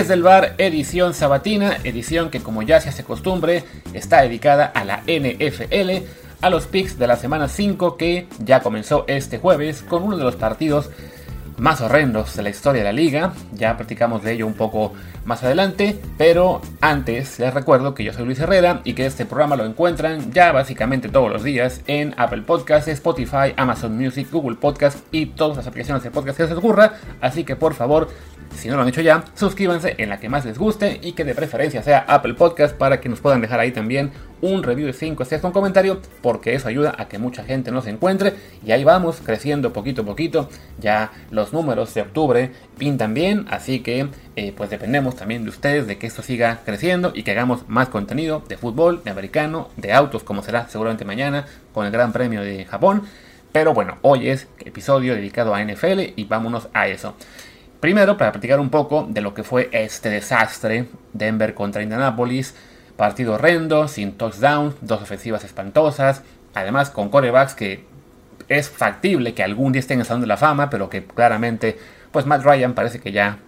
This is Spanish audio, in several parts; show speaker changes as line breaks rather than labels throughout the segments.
Desde bar, edición sabatina, edición que como ya se hace costumbre, está dedicada a la NFL, a los picks de la semana 5 que ya comenzó este jueves con uno de los partidos más horrendos de la historia de la liga. Ya platicamos de ello un poco más adelante, pero antes les recuerdo que yo soy Luis Herrera y que este programa lo encuentran ya básicamente todos los días en Apple Podcasts, Spotify, Amazon Music, Google Podcasts y todas las aplicaciones de podcast que se les ocurra. Así que por favor si no lo han hecho ya, suscríbanse en la que más les guste y que de preferencia sea Apple Podcast para que nos puedan dejar ahí también un review de 5 estrellas con comentario, porque eso ayuda a que mucha gente nos encuentre. Y ahí vamos, creciendo poquito a poquito. Ya los números de octubre pintan bien, así que eh, pues dependemos también de ustedes de que esto siga creciendo y que hagamos más contenido de fútbol, de americano, de autos, como será seguramente mañana con el Gran Premio de Japón. Pero bueno, hoy es episodio dedicado a NFL y vámonos a eso. Primero, para platicar un poco de lo que fue este desastre, Denver contra Indianapolis, partido horrendo, sin touchdown, dos ofensivas espantosas, además con corebacks que es factible que algún día estén en la Fama, pero que claramente, pues Matt Ryan parece que ya,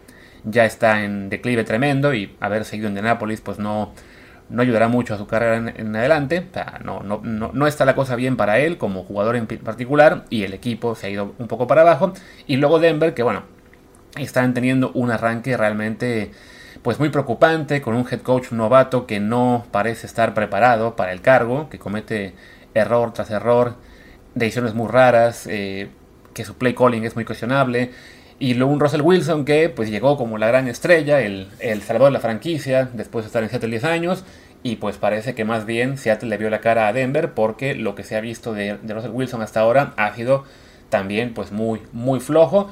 ya está en declive tremendo y haber seguido en Indianapolis pues no, no ayudará mucho a su carrera en, adelante. no, no, no, está la cosa bien para él como jugador en particular y el equipo se ha ido un poco para abajo. Y luego Denver, que bueno, están teniendo un arranque realmente pues muy preocupante con un head coach novato que no parece estar preparado para el cargo, que comete error tras error, decisiones muy raras, eh, que su play calling es muy cuestionable. Y luego un Russell Wilson que pues llegó como la gran estrella, el, el salvador de la franquicia, después de estar en Seattle 10 años. Y pues parece que más bien Seattle le vio la cara a Denver porque lo que se ha visto de, de Russell Wilson hasta ahora ha sido también pues muy, muy flojo.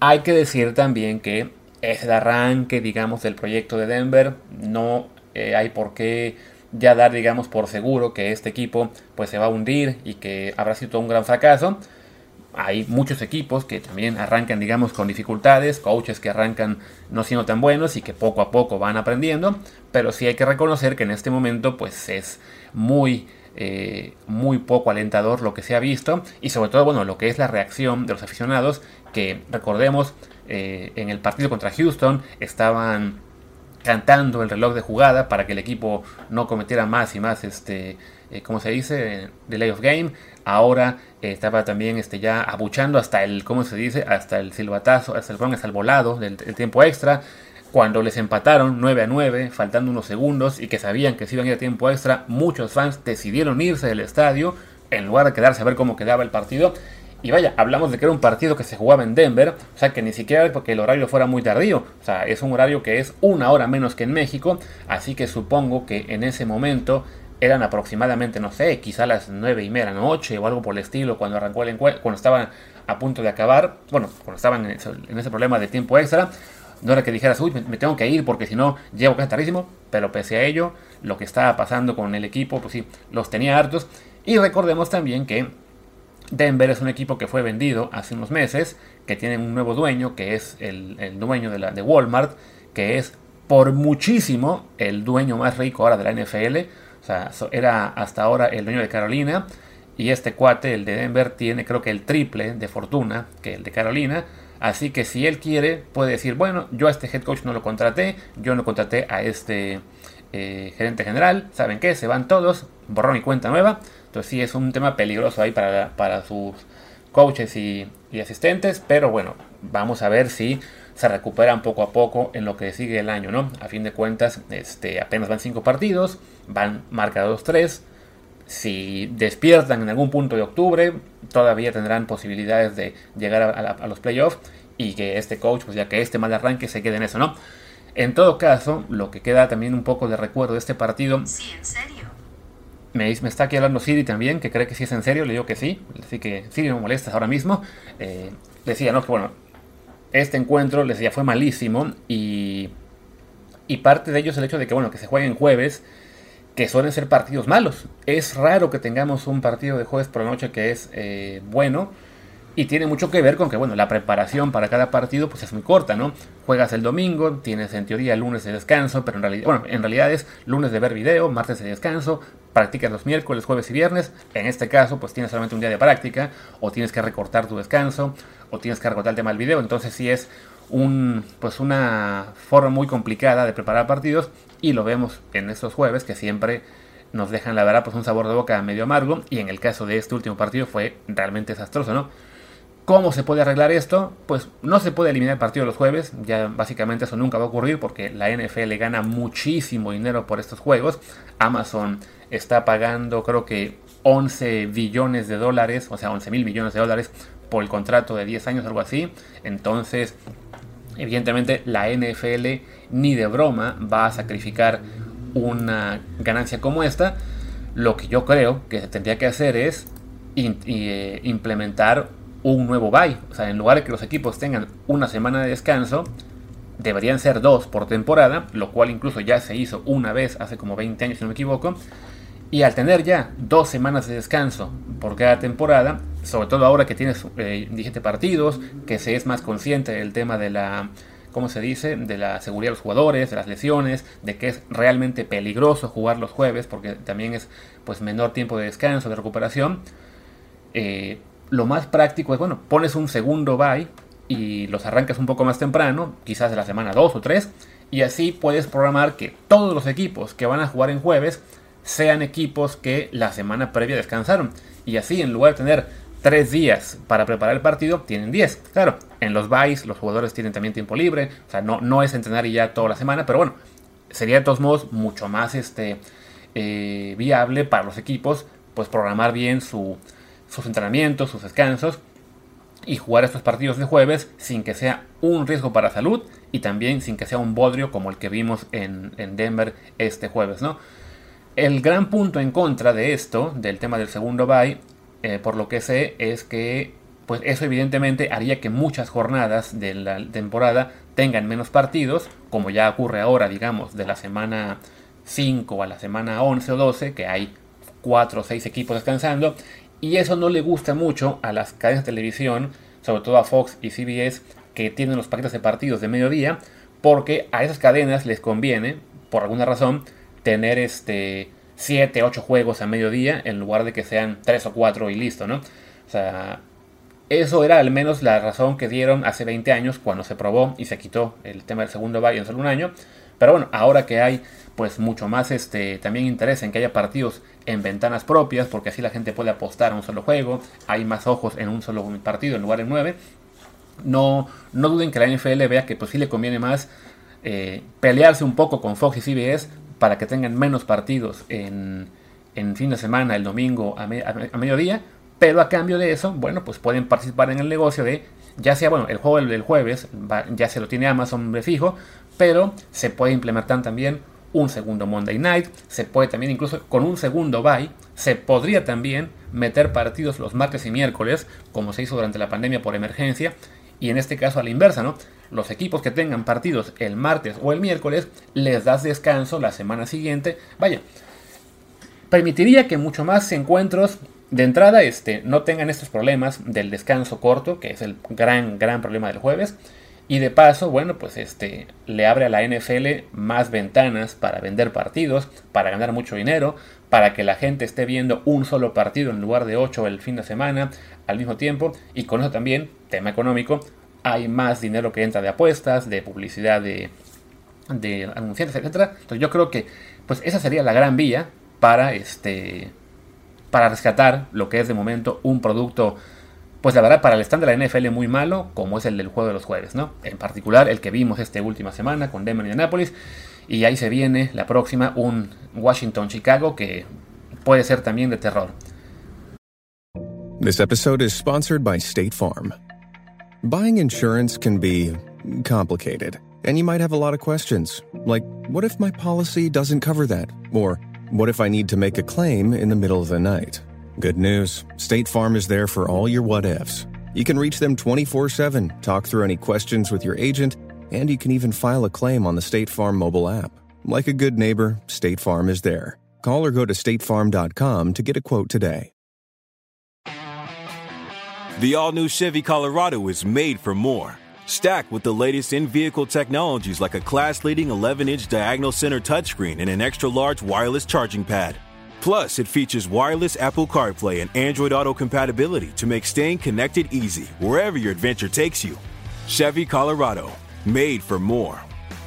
Hay que decir también que es el arranque, digamos, del proyecto de Denver. No eh, hay por qué ya dar, digamos, por seguro que este equipo pues se va a hundir y que habrá sido un gran fracaso. Hay muchos equipos que también arrancan, digamos, con dificultades, coaches que arrancan no siendo tan buenos y que poco a poco van aprendiendo, pero sí hay que reconocer que en este momento pues es muy eh, muy poco alentador lo que se ha visto y sobre todo bueno lo que es la reacción de los aficionados que recordemos eh, en el partido contra Houston estaban cantando el reloj de jugada para que el equipo no cometiera más y más este eh, como se dice delay of game. Ahora estaba también este ya abuchando hasta el cómo se dice hasta el silbatazo hasta el, hasta el volado del tiempo extra cuando les empataron 9 a 9, faltando unos segundos y que sabían que se iban a ir a tiempo extra, muchos fans decidieron irse del estadio en lugar de quedarse a ver cómo quedaba el partido. Y vaya, hablamos de que era un partido que se jugaba en Denver, o sea que ni siquiera porque el horario fuera muy tardío, o sea, es un horario que es una hora menos que en México, así que supongo que en ese momento eran aproximadamente, no sé, quizá las 9 y media de la noche o algo por el estilo cuando arrancó el encuentro, cuando estaban a punto de acabar, bueno, cuando estaban en ese problema de tiempo extra, no era que dijeras, uy, me, tengo que ir porque si no llego casi pero pese a ello, lo que estaba pasando con el equipo, pues sí, los tenía hartos. Y recordemos también que Denver es un equipo que fue vendido hace unos meses, que tiene un nuevo dueño, que es el, dueño de, la, de Walmart, que es por muchísimo el dueño más rico ahora de la NFL. O sea, era hasta ahora el dueño de Carolina. Y este cuate, el de Denver, tiene creo que el triple de fortuna que el de Carolina. Así que si él quiere, puede decir, bueno, yo a este head coach no lo contraté, yo no contraté a este eh, gerente general, ¿saben qué? Se van todos, borrón y cuenta nueva. Entonces sí es un tema peligroso ahí para, para sus coaches y, asistentes, pero bueno, vamos a ver si se recuperan poco a poco en lo que sigue el año, ¿no? A fin de cuentas, este, apenas van 5 partidos, van marcados 3. Si despiertan en algún punto de octubre, todavía tendrán posibilidades de llegar a, a los playoffs y que este coach, pues ya que este mal arranque se quede en eso, ¿no? En todo caso, lo que queda también un poco de recuerdo de este partido.
Sí, en serio.
Me, me está aquí hablando Siri también, que cree que sí es en serio. Le digo que sí. Así que Siri me molestas ahora mismo. Eh, decía, ¿no? Que bueno, este encuentro, les decía, fue malísimo. Y, y parte de ello es el hecho de que, bueno, que se jueguen jueves, que suelen ser partidos malos. Es raro que tengamos un partido de jueves por la noche que es eh, bueno y tiene mucho que ver con que, bueno, la preparación para cada partido pues es muy corta, ¿no? Juegas el domingo, tienes en teoría lunes de descanso, pero en realidad, bueno, en realidad es lunes de ver video, martes de descanso, practicas los miércoles, jueves y viernes. En este caso, pues tienes solamente un día de práctica, o tienes que recortar tu descanso, o tienes que recortar el tema del video. Entonces sí es un, pues una forma muy complicada de preparar partidos, y lo vemos en estos jueves que siempre nos dejan la verdad pues un sabor de boca medio amargo y en el caso de este último partido fue realmente desastroso, ¿no? ¿Cómo se puede arreglar esto? Pues no se puede eliminar el partido los jueves, ya básicamente eso nunca va a ocurrir porque la NFL gana muchísimo dinero por estos juegos. Amazon está pagando creo que 11 billones de dólares, o sea, 11 mil millones de dólares por el contrato de 10 años, algo así. Entonces, evidentemente la NFL ni de broma va a sacrificar una ganancia como esta. Lo que yo creo que se tendría que hacer es eh, implementar un nuevo bye. O sea, en lugar de que los equipos tengan una semana de descanso, deberían ser dos por temporada, lo cual incluso ya se hizo una vez hace como 20 años, si no me equivoco. Y al tener ya dos semanas de descanso por cada temporada, sobre todo ahora que tienes eh, 17 partidos, que se es más consciente del tema de la, ¿cómo se dice?, de la seguridad de los jugadores, de las lesiones, de que es realmente peligroso jugar los jueves, porque también es pues menor tiempo de descanso, de recuperación. Eh, lo más práctico es, bueno, pones un segundo bye y los arrancas un poco más temprano, quizás de la semana 2 o 3, y así puedes programar que todos los equipos que van a jugar en jueves sean equipos que la semana previa descansaron. Y así, en lugar de tener 3 días para preparar el partido, tienen 10. Claro, en los byes los jugadores tienen también tiempo libre, o sea, no, no es entrenar y ya toda la semana, pero bueno, sería de todos modos mucho más este, eh, viable para los equipos, pues programar bien su, sus entrenamientos, sus descansos y jugar estos partidos de jueves sin que sea un riesgo para salud y también sin que sea un bodrio como el que vimos en, Denver este jueves, ¿no? El gran punto en contra de esto, del tema del segundo bye, eh, por lo que sé, es que pues eso evidentemente haría que muchas jornadas de la temporada tengan menos partidos, como ya ocurre ahora, digamos, de la semana 5 a la semana 11 o 12, que hay 4 o 6 equipos descansando, y eso no le gusta mucho a las cadenas de televisión, sobre todo a Fox y CBS, que tienen los paquetes de partidos de mediodía, porque a esas cadenas les conviene, por alguna razón, tener este 7, 8 juegos a mediodía en lugar de que sean 3 o 4 y listo, ¿no? O sea, eso era al menos la razón que dieron hace 20 años cuando se probó y se quitó el tema del segundo bye en solo un año. Pero bueno, ahora que hay pues mucho más este también interés en que haya partidos en ventanas propias, porque así la gente puede apostar a un solo juego, hay más ojos en un solo partido en lugar de nueve. No, no duden que la NFL vea que pues sí le conviene más eh, pelearse un poco con Fox y CBS para que tengan menos partidos en, en fin de semana, el domingo a, mediodía, pero a cambio de eso, bueno, pues pueden participar en el negocio de, ya sea, bueno, el juego del jueves, ya se lo tiene Amazon de fijo, pero se puede implementar también un segundo Monday Night, se puede también incluso con un segundo bye, se podría también meter partidos los martes y miércoles, como se hizo durante la pandemia por emergencia, y en este caso a la inversa, ¿no? Los equipos que tengan partidos el martes o el miércoles, les das descanso la semana siguiente. Vaya, permitiría que mucho más encuentros de entrada este, no tengan estos problemas del descanso corto, que es el gran, gran problema del jueves. Y de paso, bueno, pues este le abre a la NFL más ventanas para vender partidos, para ganar mucho dinero, para que la gente esté viendo un solo partido en lugar de ocho el fin de semana al mismo tiempo. Y con eso también, tema económico, hay más dinero que entra de apuestas, de publicidad, de, anunciantes, etcétera. Entonces yo creo que pues esa sería la gran vía para este para rescatar lo que es de momento un producto pues la verdad para el stand de la NFL muy malo, como es el del juego de los jueves, ¿no? En particular el que vimos esta última semana con Denver y Indianapolis y ahí se viene la próxima un Washington Chicago que puede ser también de terror.
This episode is sponsored by State Farm. Buying insurance can be complicated, and you might have a lot of questions, like what if my policy doesn't cover that? Or what if I need to make a claim in the middle of the night? Good news State Farm is there for all your what ifs. You can reach them 24 7, talk through any questions with your agent, and you can even file a claim on the State Farm mobile app. Like a good neighbor, State Farm is there. Call or go to statefarm.com to get a quote today.
The all new Chevy Colorado is made for more. Stacked with the latest in vehicle technologies like a class leading 11 inch diagonal center touchscreen and an extra large wireless charging pad. Plus, it features wireless Apple CarPlay and Android Auto compatibility to make staying connected easy wherever your adventure takes you. Chevy Colorado, made for more.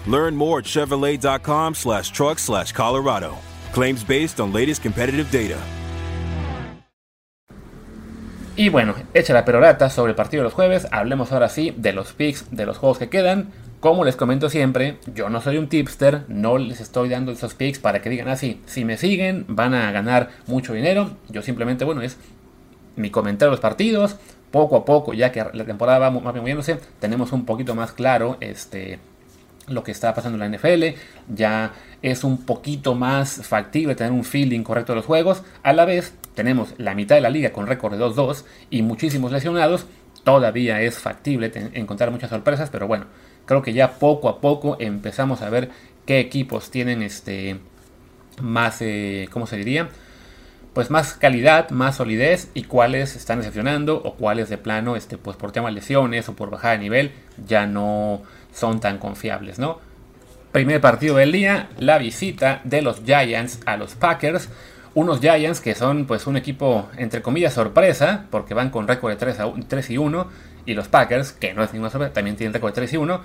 Learn more at Chevrolet.com slash truck slash Colorado. Claims based on latest competitive data.
Y bueno, hecha la perorata sobre el partido de los jueves, hablemos ahora sí de los picks de los juegos que quedan. Como les comento siempre, yo no soy un tipster, no les estoy dando esos picks para que digan así, si me siguen van a ganar mucho dinero. Yo simplemente, bueno, es mi comentario de los partidos. Poco a poco, ya que la temporada va moviéndose, tenemos un poquito más claro este, lo que está pasando en la NFL. Ya es un poquito más factible tener un feeling correcto de los juegos. A la vez, tenemos la mitad de la liga con récord de 2-2 y muchísimos lesionados. Todavía es factible encontrar muchas sorpresas, pero bueno, creo que ya poco a poco empezamos a ver qué equipos tienen este más, eh, ¿cómo se diría? Pues más calidad, más solidez y cuáles están decepcionando o cuáles de plano, este, pues por temas lesiones o por bajada de nivel, ya no son tan confiables, ¿no? Primer partido del día, la visita de los Giants a los Packers unos Giants que son pues un equipo entre comillas sorpresa, porque van con récord de 3, a 3 y 1, y los Packers, que no es ninguna sorpresa, también tienen récord de 3 y 1,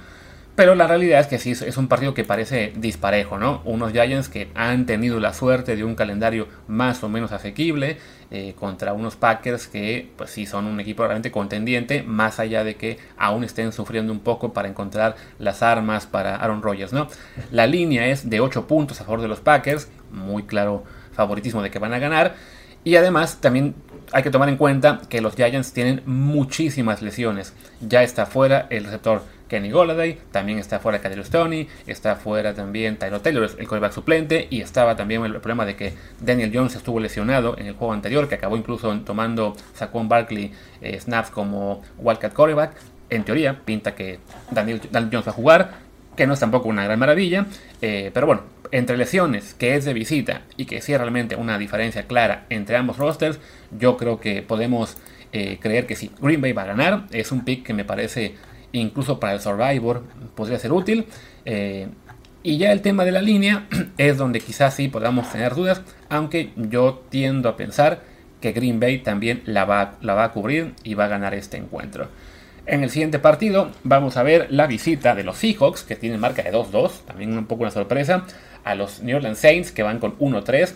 pero la realidad es que sí es un partido que parece disparejo, ¿no? Unos Giants que han tenido la suerte de un calendario más o menos asequible eh, contra unos Packers que, pues sí, son un equipo realmente contendiente, más allá de que aún estén sufriendo un poco para encontrar las armas para Aaron Rodgers, ¿no? La línea es de 8 puntos a favor de los Packers, muy claro favoritismo de que van a ganar. Y además también hay que tomar en cuenta que los Giants tienen muchísimas lesiones. Ya está fuera el receptor Kenny Golladay, también está fuera Kadarius Stoney, está fuera también Tyler Taylor, el quarterback suplente, y estaba también el problema de que Daniel Jones estuvo lesionado en el juego anterior, que acabó incluso tomando Saquon Barkley eh, snaps como Wildcat quarterback. En teoría, pinta que Daniel, Jones va a jugar, que no es tampoco una gran maravilla, eh, pero bueno, entre lesiones, que es de visita, y que sí realmente una diferencia clara entre ambos rosters, yo creo que podemos eh, creer que si Green Bay va a ganar. Es un pick que me parece, incluso para el Survivor, podría ser útil. Eh, y ya el tema de la línea es donde quizás sí podamos tener dudas, aunque yo tiendo a pensar que Green Bay también la va, la va a cubrir y va a ganar este encuentro. En el siguiente partido vamos a ver la visita de los Seahawks, que tienen marca de 2-2, también un poco una sorpresa, a los New Orleans Saints que van con 1-3,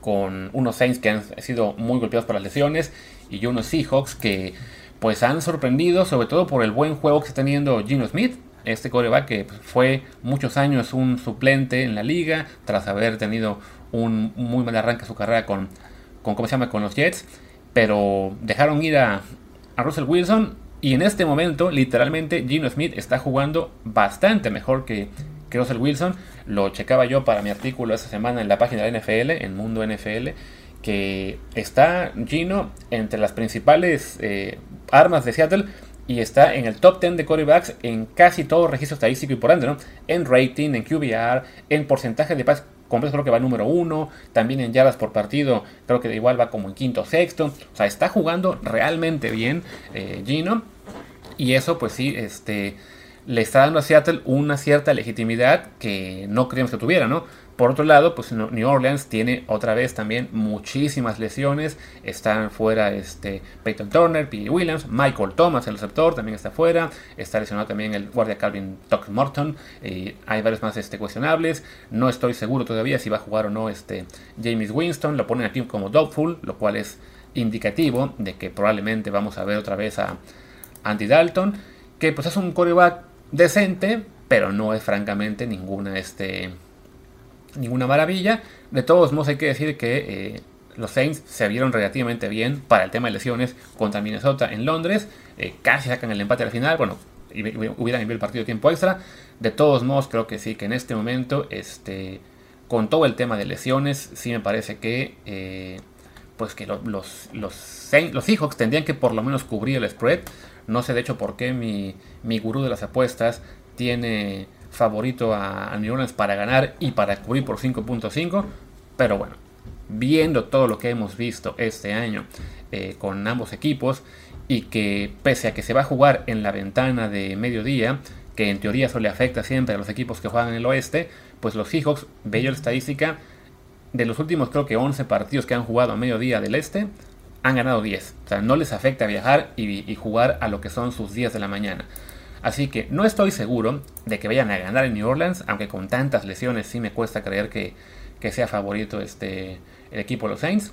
con unos Saints que han sido muy golpeados por las lesiones y unos Seahawks que pues han sorprendido sobre todo por el buen juego que está teniendo Gino Smith, este coreback que fue muchos años un suplente en la liga tras haber tenido un muy mal arranque a su carrera con, con ¿cómo se llama? con los Jets, pero dejaron ir a, a Russell Wilson y en este momento literalmente Gino Smith está jugando bastante mejor que, que Russell Wilson. Lo checaba yo para mi artículo esta semana en la página de NFL, en Mundo NFL, que está Gino entre las principales eh, armas de Seattle y está en el top 10 de quarterbacks en casi todo registro estadístico y por ende, ¿no? En rating, en QBR, en porcentaje de pases completos creo que va número uno, también en yardas por partido creo que igual va como en quinto sexto, o sea, está jugando realmente bien eh, Gino y eso pues sí, este le está dando a Seattle una cierta legitimidad que no creíamos que tuviera, ¿no? Por otro lado, pues New Orleans tiene otra vez también muchísimas lesiones. Están fuera este, Peyton Turner, P. Williams, Michael Thomas, el receptor, también está fuera. Está lesionado también el guardia Calvin Tuck Morton. Y hay varios más este, cuestionables. No estoy seguro todavía si va a jugar o no este, James Winston. Lo ponen aquí como doubtful, lo cual es indicativo de que probablemente vamos a ver otra vez a Andy Dalton. Que pues es un coreback decente, pero no es francamente ninguna este ninguna maravilla. De todos modos hay que decir que eh, los Saints se vieron relativamente bien para el tema de lesiones contra Minnesota en Londres. Eh, casi sacan el empate al final. Bueno, hubieran enviado el partido tiempo extra. De todos modos creo que sí, que en este momento, este, con todo el tema de lesiones, sí me parece que... Eh, pues que los, los, los, Seahawks tendrían que por lo menos cubrir el spread. No sé de hecho por qué mi, mi gurú de las apuestas tiene favorito a, New Orleans para ganar y para cubrir por 5.5. Pero bueno, viendo todo lo que hemos visto este año eh, con ambos equipos y que pese a que se va a jugar en la ventana de mediodía, que en teoría eso le afecta siempre a los equipos que juegan en el oeste, pues los Seahawks, bello la estadística, de los últimos creo que 11 partidos que han jugado a mediodía del este, han ganado 10. O sea, no les afecta viajar y, jugar a lo que son sus días de la mañana. Así que no estoy seguro de que vayan a ganar en New Orleans, aunque con tantas lesiones sí me cuesta creer que, sea favorito este, el equipo de los Saints.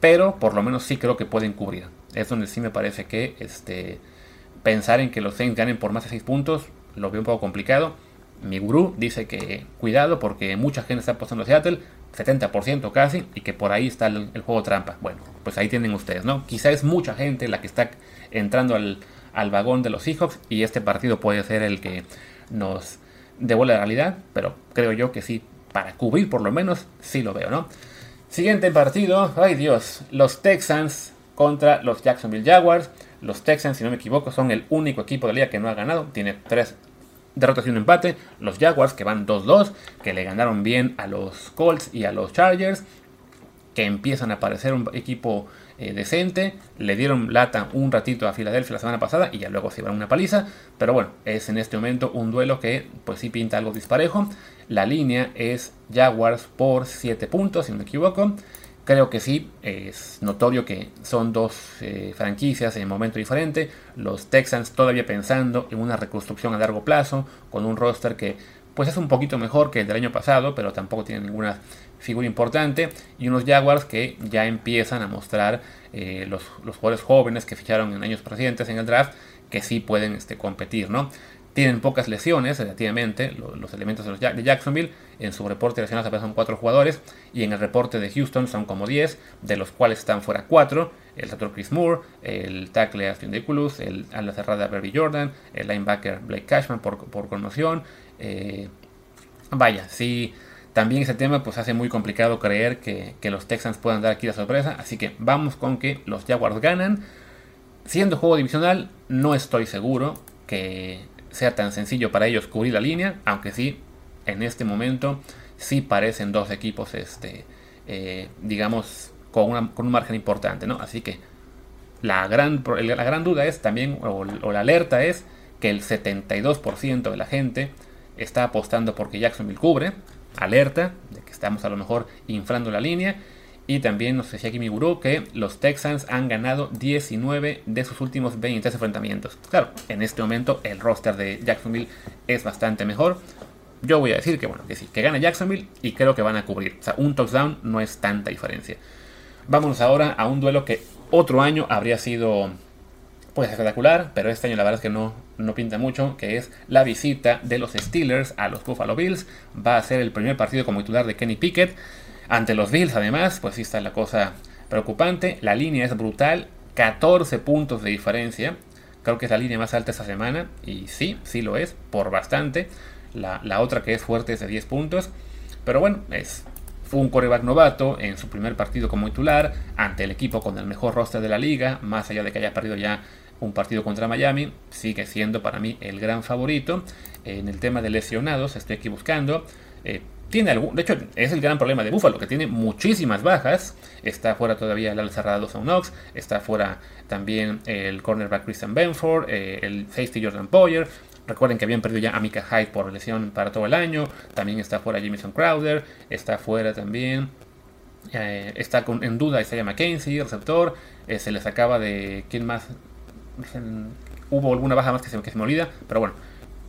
Pero por lo menos sí creo que pueden cubrir. Es donde sí me parece que este, pensar en que los Saints ganen por más de 6 puntos lo veo un poco complicado. Mi gurú dice que cuidado porque mucha gente está apostando a Seattle, 70% casi, y que por ahí está el, juego trampa. Bueno, pues ahí tienen ustedes, ¿no? Quizá es mucha gente la que está entrando al, al vagón de los Seahawks y este partido puede ser el que nos devuelve la realidad, pero creo yo que sí, para cubrir por lo menos, sí lo veo, ¿no? Siguiente partido, ay Dios, los Texans contra los Jacksonville Jaguars. Los Texans, si no me equivoco, son el único equipo de la liga que no ha ganado, tiene tres derrotas y un empate. Los Jaguars que van 2-2, que le ganaron bien a los Colts y a los Chargers, que empiezan a parecer un equipo eh, decente. Le dieron lata un ratito a Filadelfia la semana pasada y ya luego se iban una paliza. Pero bueno, es en este momento un duelo que pues sí pinta algo disparejo. La línea es Jaguars por 7 puntos, si no me equivoco. Creo que sí, es notorio que son dos eh, franquicias en momento diferente. Los Texans todavía pensando en una reconstrucción a largo plazo, con un roster que pues es un poquito mejor que el del año pasado, pero tampoco tiene ninguna figura importante. Y unos Jaguars que ya empiezan a mostrar eh, los, jugadores jóvenes que ficharon en años precedentes en el draft, que sí pueden este, competir, ¿no? Tienen pocas lesiones, relativamente, los, elementos de, los de Jacksonville. En su reporte de lesiones apenas son 4 jugadores. Y en el reporte de Houston son como 10, de los cuales están fuera 4. El receptor Chris Moore, el tackle Austin Deculus, el ala cerrada Barry Jordan, el linebacker Blake Cashman por, por conmoción, eh, vaya, sí, también ese tema pues hace muy complicado creer que, los Texans puedan dar aquí la sorpresa. Así que vamos con que los Jaguars ganan. Siendo juego divisional, no estoy seguro que sea tan sencillo para ellos cubrir la línea. Aunque sí, en este momento sí parecen dos equipos, este, eh, digamos, con, con, un margen importante. ¿no? Así que la gran, la gran duda es también, o, o la alerta es, que el 72% de la gente está apostando porque Jacksonville cubre, alerta de que estamos a lo mejor inflando la línea. Y también nos decía aquí mi gurú que los Texans han ganado 19 de sus últimos 23 enfrentamientos. Claro, en este momento el roster de Jacksonville es bastante mejor. Yo voy a decir que bueno, que sí, que gana Jacksonville y creo que van a cubrir. O sea, un touchdown no es tanta diferencia. Vámonos ahora a un duelo que otro año habría sido pues espectacular, pero este año la verdad es que no, no pinta mucho, que es la visita de los Steelers a los Buffalo Bills. Va a ser el primer partido como titular de Kenny Pickett. Ante los Bills, además, pues sí está la cosa preocupante. La línea es brutal, 14 puntos de diferencia. Creo que es la línea más alta esta semana, y sí, sí lo es, por bastante. La, la otra que es fuerte es de 10 puntos. Pero bueno, es fue un coreback novato en su primer partido como titular ante el equipo con el mejor roster de la liga, más allá de que haya perdido ya un partido contra Miami, sigue siendo para mí el gran favorito. En el tema de lesionados, estoy aquí buscando. Eh, tiene algún, de hecho, es el gran problema de Buffalo, que tiene muchísimas bajas. Está fuera todavía el cerrada Dawson Knox, está fuera también el cornerback Christian Benford, eh, el safety Jordan Poyer. Recuerden que habían perdido ya a Mika Hyde por lesión para todo el año. También está fuera Jameson Crowder. Está fuera también. Eh, está con, en duda Isaiah McKenzie, receptor. Eh, se les acaba de. ¿Quién más? Hubo alguna baja más que se, que se me olvida. Pero bueno,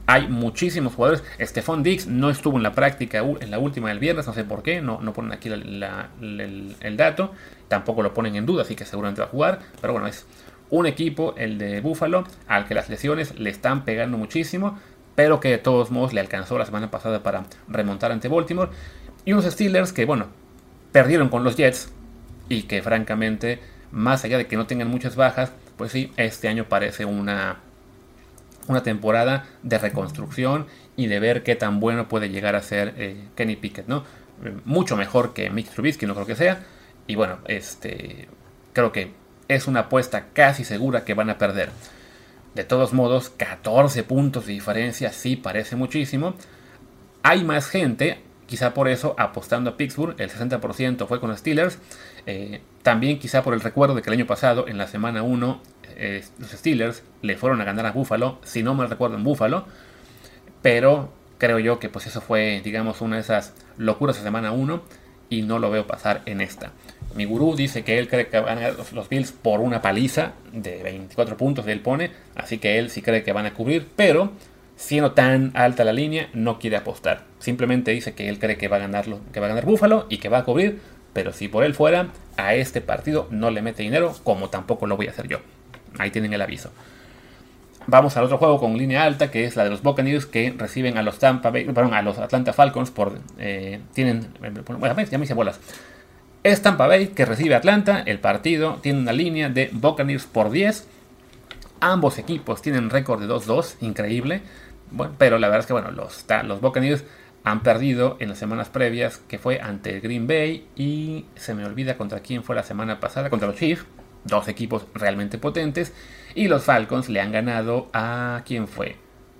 hay muchísimos jugadores. Stephon Dix no estuvo en la práctica en la última del viernes, no sé por qué, no, no ponen aquí el, dato. Tampoco lo ponen en duda, así que seguramente va a jugar. Pero bueno, es un equipo, el de Buffalo, al que las lesiones le están pegando muchísimo, pero que de todos modos le alcanzó la semana pasada para remontar ante Baltimore. Y unos Steelers que, bueno, perdieron con los Jets y que francamente, más allá de que no tengan muchas bajas, pues sí, este año parece una, una temporada de reconstrucción y de ver qué tan bueno puede llegar a ser eh, Kenny Pickett, ¿no? Mucho mejor que Mitch Trubisky, no creo que sea. Y bueno, este, creo que es una apuesta casi segura que van a perder. De todos modos, 14 puntos de diferencia sí parece muchísimo. Hay más gente, quizá por eso, apostando a Pittsburgh. El 60% fue con los Steelers. Eh, también quizá por el recuerdo de que el año pasado, en la semana 1, eh, los Steelers le fueron a ganar a Buffalo, si no me recuerdo en Buffalo. Pero creo yo que pues eso fue, digamos, una de esas locuras de semana 1 y no lo veo pasar en esta. Mi gurú dice que él cree que van a ganar los, Bills por una paliza de 24 puntos él pone, así que él sí cree que van a cubrir, pero siendo tan alta la línea, no quiere apostar. Simplemente dice que él cree que va a ganarlo, que va a ganar Buffalo y que va a cubrir, pero si por él fuera, a este partido no le mete dinero, como tampoco lo voy a hacer yo. Ahí tienen el aviso. Vamos al otro juego con línea alta, que es la de los Buccaneers, que reciben a los Tampa perdón, a los Atlanta Falcons por eh, tienen, bueno, ya me hice bolas. Es Tampa Bay que recibe a Atlanta. El partido tiene una línea de Buccaneers por 10. Ambos equipos tienen récord de 2-2, increíble. Bueno, pero la verdad es que bueno, los, los Buccaneers han perdido en las semanas previas, que fue ante Green Bay y se me olvida contra quién fue la semana pasada, contra los Chiefs, dos equipos realmente potentes, y los Falcons le han ganado a quién fue,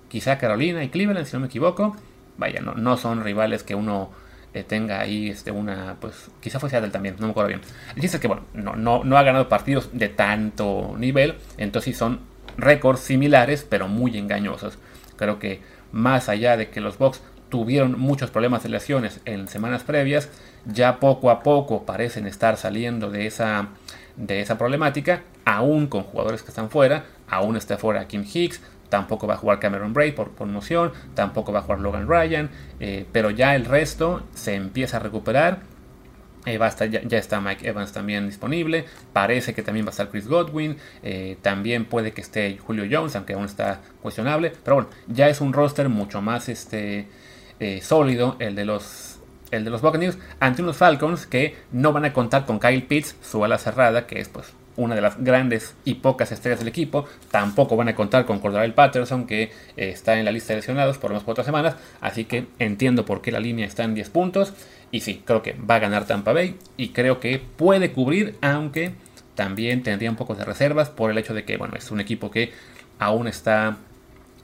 quizá Carolina y Cleveland, si no me equivoco. Vaya, no, no son rivales que uno eh, tenga ahí este, una, pues quizá fue Seattle también, no me acuerdo bien. El chiste es que, bueno, no, no, no ha ganado partidos de tanto nivel, entonces sí son récords similares, pero muy engañosos. Creo que más allá de que los Bucks tuvieron muchos problemas de lesiones en semanas previas, ya poco a poco parecen estar saliendo de esa, de esa problemática, aún con jugadores que están fuera, aún está fuera Kim Hicks, Tampoco va a jugar Cameron Bray por promoción, tampoco va a jugar Logan Ryan, eh, pero ya el resto se empieza a recuperar. Eh, ya, está Mike Evans también disponible. Parece que también va a estar Chris Godwin. Eh, también puede que esté Julio Jones, aunque aún está cuestionable. Pero bueno, ya es un roster mucho más este, sólido el de los el de los Buccaneers ante unos Falcons que no van a contar con Kyle Pitts, su ala cerrada, que es pues una de las grandes y pocas estrellas del equipo. Tampoco van a contar con Cordarel Patterson, que eh, está en la lista de lesionados por unas cuatro semanas. Así que entiendo por qué la línea está en 10 puntos. Y sí, creo que va a ganar Tampa Bay. Y creo que puede cubrir, aunque también tendría un poco de reservas por el hecho de que, bueno, es un equipo que aún está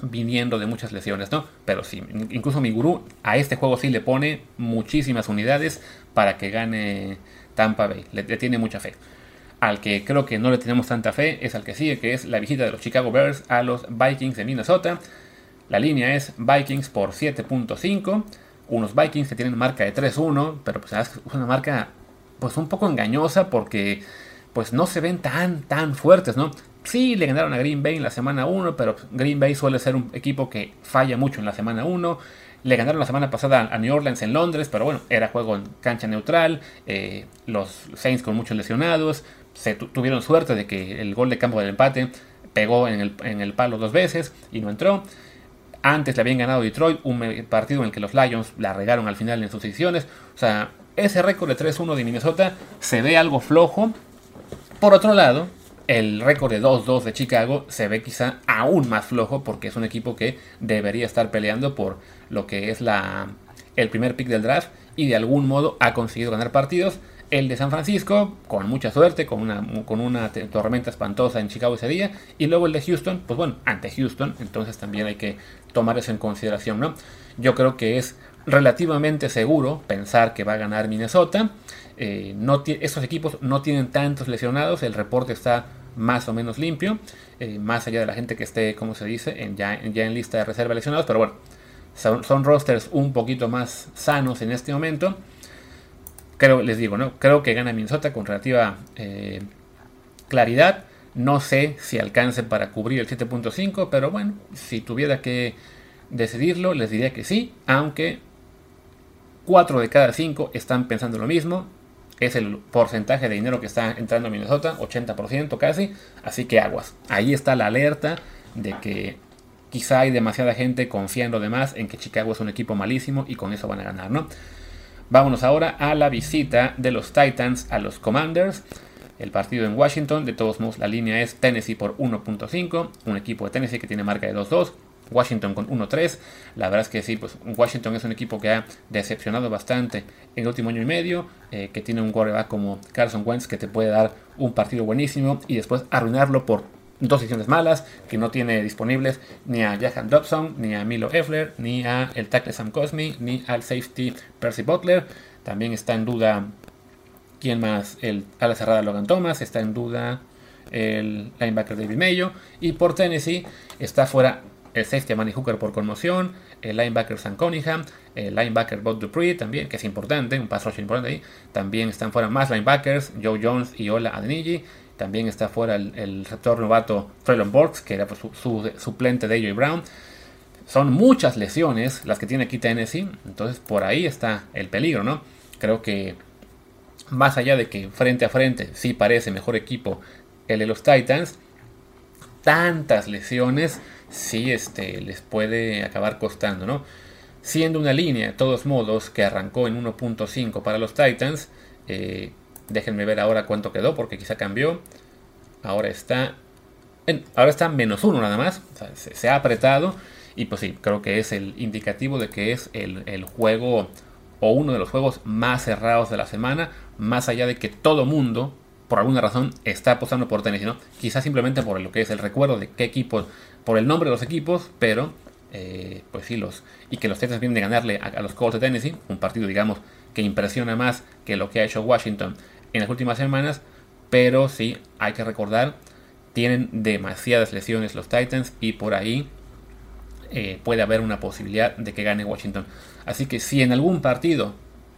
viniendo de muchas lesiones, ¿no? Pero sí, incluso mi gurú a este juego sí le pone muchísimas unidades para que gane Tampa Bay. le tiene mucha fe. Al que creo que no le tenemos tanta fe es al que sigue, que es la visita de los Chicago Bears a los Vikings de Minnesota. La línea es Vikings por 7.5. Unos Vikings que tienen marca de 3-1, pero pues es una marca pues un poco engañosa porque pues no se ven tan tan fuertes, ¿no? Sí, le ganaron a Green Bay en la semana 1, pero Green Bay suele ser un equipo que falla mucho en la semana 1. Le ganaron la semana pasada a New Orleans en Londres, pero bueno, era juego en cancha neutral. Eh, los Saints con muchos lesionados se tuvieron suerte de que el gol de campo del empate pegó en el, palo dos veces y no entró. Antes le habían ganado Detroit, un partido en el que los Lions la regaron al final en sus decisiones. O sea, ese récord de 3-1 de Minnesota se ve algo flojo. Por otro lado, el récord de 2-2 de Chicago se ve quizá aún más flojo porque es un equipo que debería estar peleando por lo que es la, el primer pick del draft y de algún modo ha conseguido ganar partidos el de San Francisco, con mucha suerte, con una, con una tormenta espantosa en Chicago ese día. Y luego el de Houston, pues bueno, ante Houston, entonces también hay que tomar eso en consideración, ¿no? Yo creo que es relativamente seguro pensar que va a ganar Minnesota. Eh, no esos equipos no tienen tantos lesionados, el reporte está más o menos limpio, eh, más allá de la gente que esté, como se dice, ya, en lista de reserva lesionados, pero bueno, son, son, rosters un poquito más sanos en este momento. Creo, les digo, ¿no? Creo que gana Minnesota con relativa eh, claridad. No sé si alcance para cubrir el 7.5, pero bueno, si tuviera que decidirlo, les diría que sí, aunque 4 de cada 5 están pensando lo mismo. Es el porcentaje de dinero que está entrando a Minnesota, 80% casi. Así que aguas. Ahí está la alerta de que quizá hay demasiada gente confiando de más en que Chicago es un equipo malísimo y con eso van a ganar, ¿no? Vámonos ahora a la visita de los Titans a los Commanders. El partido en Washington, de todos modos la línea es Tennessee por 1.5, un equipo de Tennessee que tiene marca de 2-2, Washington con 1-3. La verdad es que sí, pues Washington es un equipo que ha decepcionado bastante en el último año y medio, eh, que tiene un quarterback como Carson Wentz que te puede dar un partido buenísimo y después arruinarlo por dos decisiones malas, que no tiene disponibles ni a Jahan Dobson, ni a Milo Effler, ni a el tackle Sam Cosme, ni al safety Percy Butler. También está en duda quién más, el ala cerrada Logan Thomas, está en duda el linebacker David Mayo y por Tennessee está fuera el safety Manny Hooker por conmoción, el linebacker Sam Cunningham, el linebacker Bob Dupree también, que es importante, un rush importante ahí. También están fuera más linebackers, Joe Jones y Ola Adeniji. También está fuera el, receptor novato Traylon Borks, que era pues, su, suplente de AJ Brown. Son muchas lesiones las que tiene aquí Tennessee, entonces por ahí está el peligro, ¿no? Creo que más allá de que frente a frente sí parece mejor equipo el de los Titans, tantas lesiones sí este, les puede acabar costando, ¿no? Siendo una línea, de todos modos, que arrancó en 1.5 para los Titans, eh, déjenme ver ahora cuánto quedó, porque quizá cambió. Ahora está, ahora está menos uno nada más, se, ha apretado. Y pues sí, creo que es el indicativo de que es el, el, juego o uno de los juegos más cerrados de la semana, más allá de que todo mundo, por alguna razón, está apostando por tenis, ¿no? Quizás simplemente por lo que es el recuerdo de qué equipos por el nombre de los equipos, pero eh, pues sí, los. Y que los Texans vienen de ganarle a, los Colts de Tennessee, un partido, digamos, que impresiona más que lo que ha hecho Washington en las últimas semanas, pero sí, hay que recordar, tienen demasiadas lesiones los Titans y por ahí eh, puede haber una posibilidad de que gane Washington. Así que si en algún partido